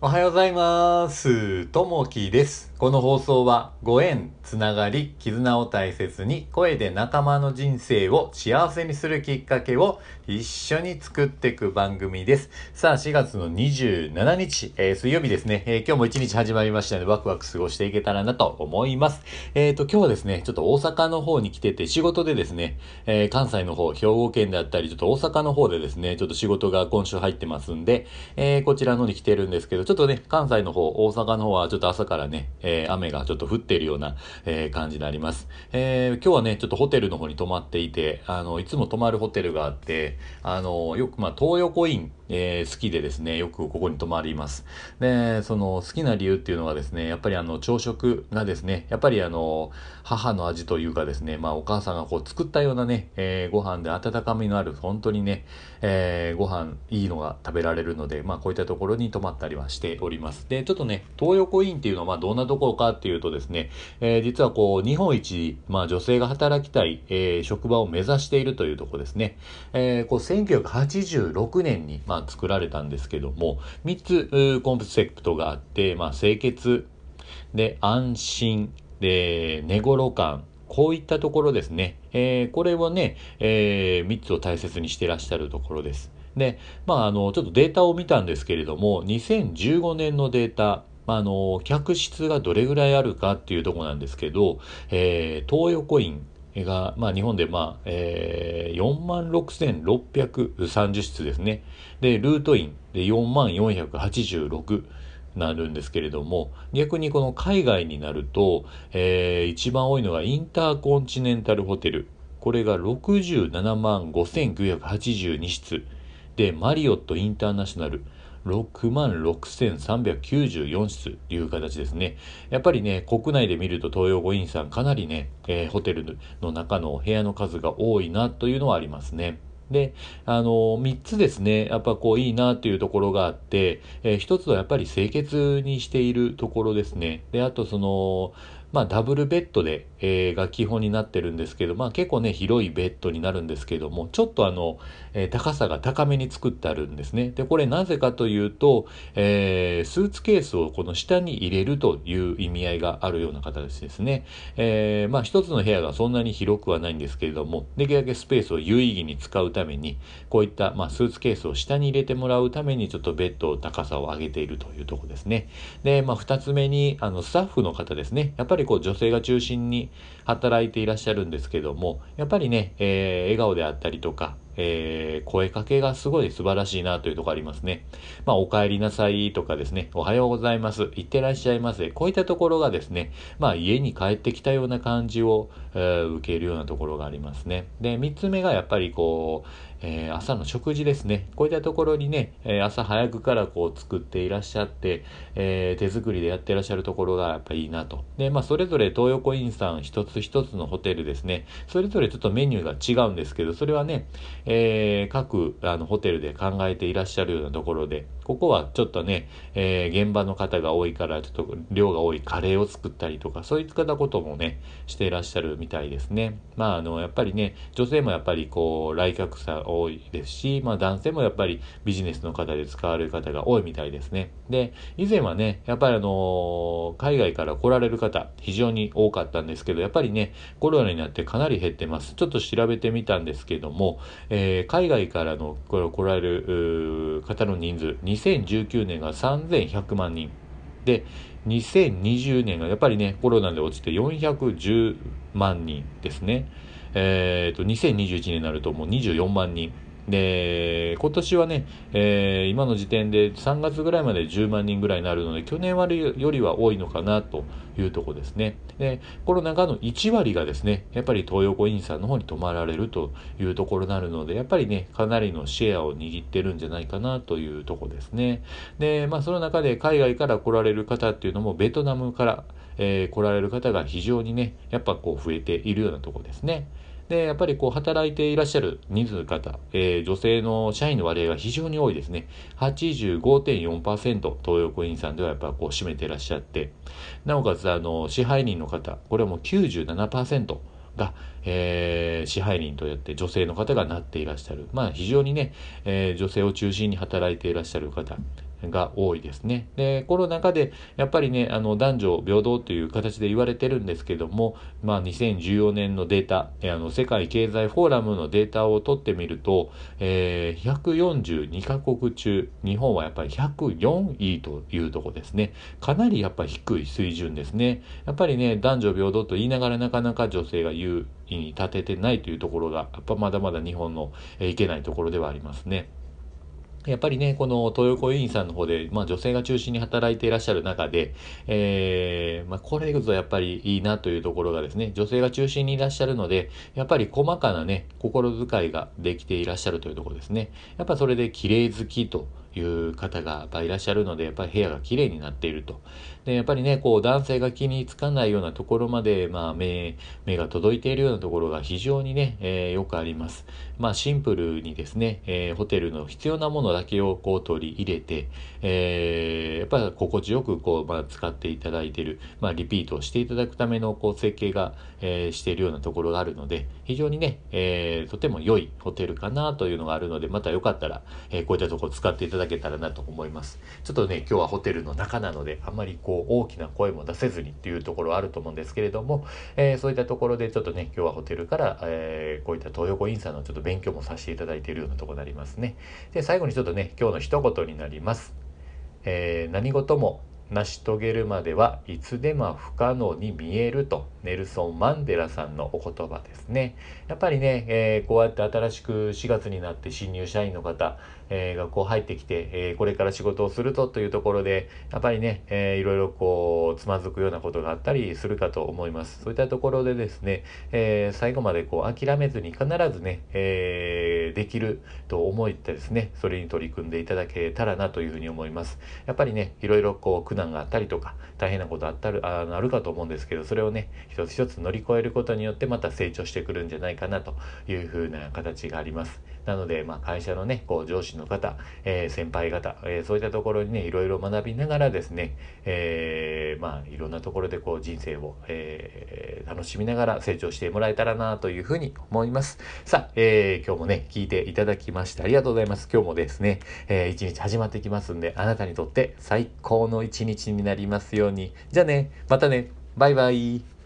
おはようございます。ともきです。この放送はご縁、つながり、絆を大切に声で仲間の人生を幸せにするきっかけを一緒に作っていく番組です。さあ、4月の27日、えー水曜日ですね、えー今日も一日始まりましたのでワクワク過ごしていけたらなと思います。えっ、と、今日はですね、ちょっと大阪の方に来てて仕事でですね、えー関西の方、兵庫県であったり、ちょっと大阪の方でですね、ちょっと仕事が今週入ってますんで、えーこちらのに来てるんですけど、ちょっとね、関西の方、大阪の方はちょっと朝からね、えー雨がちょっと降っているような、えー感じになります。えー今日はね、ちょっとホテルの方に泊まっていて、あの、いつも泊まるホテルがあって、あの、よく、まあ、東横イン、えー好きでですね、よくここに泊まります。で、その好きな理由っていうのはですね、やっぱりあの、朝食がですね、やっぱりあの、母の味というかですね、まあ、お母さんがこう作ったようなね、えーご飯で温かみのある、本当にね、えーご飯いいのが食べられるので、まあ、こういったところに泊まったりはしております。で、ちょっとね、東横インっていうのは、まあ、どんなところかっていうとですね、えー実はこう、日本一、まあ、女性が働きたい、えー職場を目指しているというところですね。えーこう、1986年に、まあ、作られたんですけども、3つ、コンセプトがあって、まあ、清潔、で、安心、で、寝頃感、こういったところですね。えーこれをね、え3つを大切にしてらっしゃるところです。で、まあ、あの、ちょっとデータを見たんですけれども、2015年のデータ、まあ、あの、客室がどれぐらいあるかっていうところなんですけど、えー東横インが、まあ、日本で、まあ、えー、46,630室ですね。で、ルートインで44,486なるんですけれども、逆にこの海外になると、えー一番多いのがインターコンチネンタルホテル。これが67万5982室。で、マリオットインターナショナル。6万6394室という形ですね。やっぱりね、国内で見ると東洋五院さんかなりね、えーホテルの中の部屋の数が多いなというのはありますね。で、あの、三つですね、やっぱこういいなっていうところがあって、えー一つはやっぱり清潔にしているところですね。で、あとその、まあダブルベッドで、えーが基本になってるんですけど、まあ結構ね、広いベッドになるんですけども、ちょっとあの、えー高さが高めに作ってあるんですね。で、これなぜかというと、えースーツケースをこの下に入れるという意味合いがあるような形ですね。えーまあ一つの部屋がそんなに広くはないんですけれども、できるだけスペースを有意義に使うために、こういった、まあ、スーツケースを下に入れてもらうために、ちょっとベッドを高さを上げているというところですね。で、まあ二つ目に、あの、スタッフの方ですね。やっぱりこう女性が中心に働いていらっしゃるんですけども、やっぱりね、えー笑顔であったりとか、えー声かけがすごい素晴らしいなというところありますね。まあ、お帰りなさいとかですね、おはようございます、いってらっしゃいませ。こういったところがですね、まあ、家に帰ってきたような感じを、えー受けるようなところがありますね。で、三つ目がやっぱりこう、えー朝の食事ですね。こういったところにね、えー朝早くからこう作っていらっしゃって、えー手作りでやってらっしゃるところがやっぱいいなと。で、まあ、それぞれ東横インさん一つ一つのホテルですね。それぞれちょっとメニューが違うんですけど、それはね、えー各あのホテルで考えていらっしゃるようなところで、ここはちょっとね、えー現場の方が多いから、ちょっと量が多いカレーを作ったりとか、そういったこともね、していらっしゃるみたいですね。まあ、あの、やっぱりね、女性もやっぱりこう、来客者多いですし、まあ男性もやっぱりビジネスの方で使われる方が多いみたいですね。で、以前はね、やっぱりあの海外から来られる方、非常に多かったんですけど、やっぱりね、コロナになってかなり減ってます。ちょっと調べてみたんですけども、えー海外からのこれ来られる方の人数、2019年が3100万人。で、2020年がやっぱりね、コロナで落ちて410万人ですね。えっ、と、2021年になるともう24万人。で、今年はね、えー今の時点で3月ぐらいまで10万人ぐらいになるので、去年割よりは多いのかなというところですね。で、コロナ禍の1割がですね、やっぱり東横インさんの方に泊まられるというところになるので、やっぱりね、かなりのシェアを握ってるんじゃないかなというところですね。で、まあその中で海外から来られる方っていうのも、ベトナムから、えー来られる方が非常にね、やっぱこう増えているようなところですね。で、やっぱりこう働いていらっしゃる人数方、えー女性の社員の割合が非常に多いですね。85.4%東横インさんではやっぱこう占めていらっしゃって、なおかつあの支配人の方、これはもう97%が、えー、支配人とやって女性の方がなっていらっしゃる。まあ非常にね、えー、女性を中心に働いていらっしゃる方。が多いですね。で、コロナ禍でやっぱりね、あの男女平等という形で言われてるんですけども、まあ2014年のデータ、あの世界経済フォーラムのデータを取ってみると、えー、142カ国中、日本はやっぱり104位というとこですね。かなりやっぱ低い水準ですね。やっぱりね、男女平等と言いながらなかなか女性が優位に立ててないというところが、やっぱまだまだ日本の、いけないところではありますね。やっぱりね、この東横委員さんの方で、まあ女性が中心に働いていらっしゃる中で、えー、まあこれこそやっぱりいいなというところがですね、女性が中心にいらっしゃるので、やっぱり細かなね、心遣いができていらっしゃるというところですね。やっぱそれで綺麗好きという方がやっぱいらっしゃるので、やっぱり部屋が綺麗になっていると。で、やっぱりね、こう男性が気につかないようなところまで、まあ目、目が届いているようなところが非常にね、えー、よくあります。まあシンプルにですね、えー、ホテルの必要なものだけをこう取り入れて、えー、やっぱり心地よくこう、まあ、使っていただいている、まあリピートをしていただくためのこう設計が、えー、しているようなところがあるので、非常にね、えー、とても良いホテルかなというのがあるので、またよかったら、えー、こういったところ使っていただけたらなと思います。ちょっとね、今日はホテルの中なので、あんまりこう大きな声も出せずにっていうところあると思うんですけれども、えー、そういったところでちょっとね、今日はホテルから、えー、こういった東横インさんのちょっと勉強もさせていただいているようなとこになりますね。で、最後にちょっとね、今日の一言になります。えー、何事も成し遂げるまではいつでも不可能に見えるとネルソン・マンデラさんのお言葉ですね。やっぱりね、えー、こうやって新しく4月になって新入社員の方、えー、がこう入ってきて、えー、これから仕事をするとというところで、やっぱりね、えー、いろいろこう、つまずくようなことがあったりするかと思います。そういったところでですね、えー、最後までこう諦めずに必ずね、えー、できると思ってですね、それに取り組んでいただけたらなというふうに思います。やっぱりね、いろいろこう苦難があったりとか、大変なことあったる、ああるかと思うんですけど、それをね、一つ一つ乗り越えることによってまた成長してくるんじゃないかなというふうな形があります。なので、まあ会社のね、こう上司の方、えー、先輩方、えー、そういったところにね、いろいろ学びながらですね、えー、まあ、いろんなところでこう人生を、えー、楽しみながら成長してもらえたらなというふうに思います。さあ、え、今日もね、聞いていただきましてありがとうございます。今日もですね、えー、一日始まってきますんで、あなたにとって最高の一日になりますように。じゃあね、またね、バイバイ。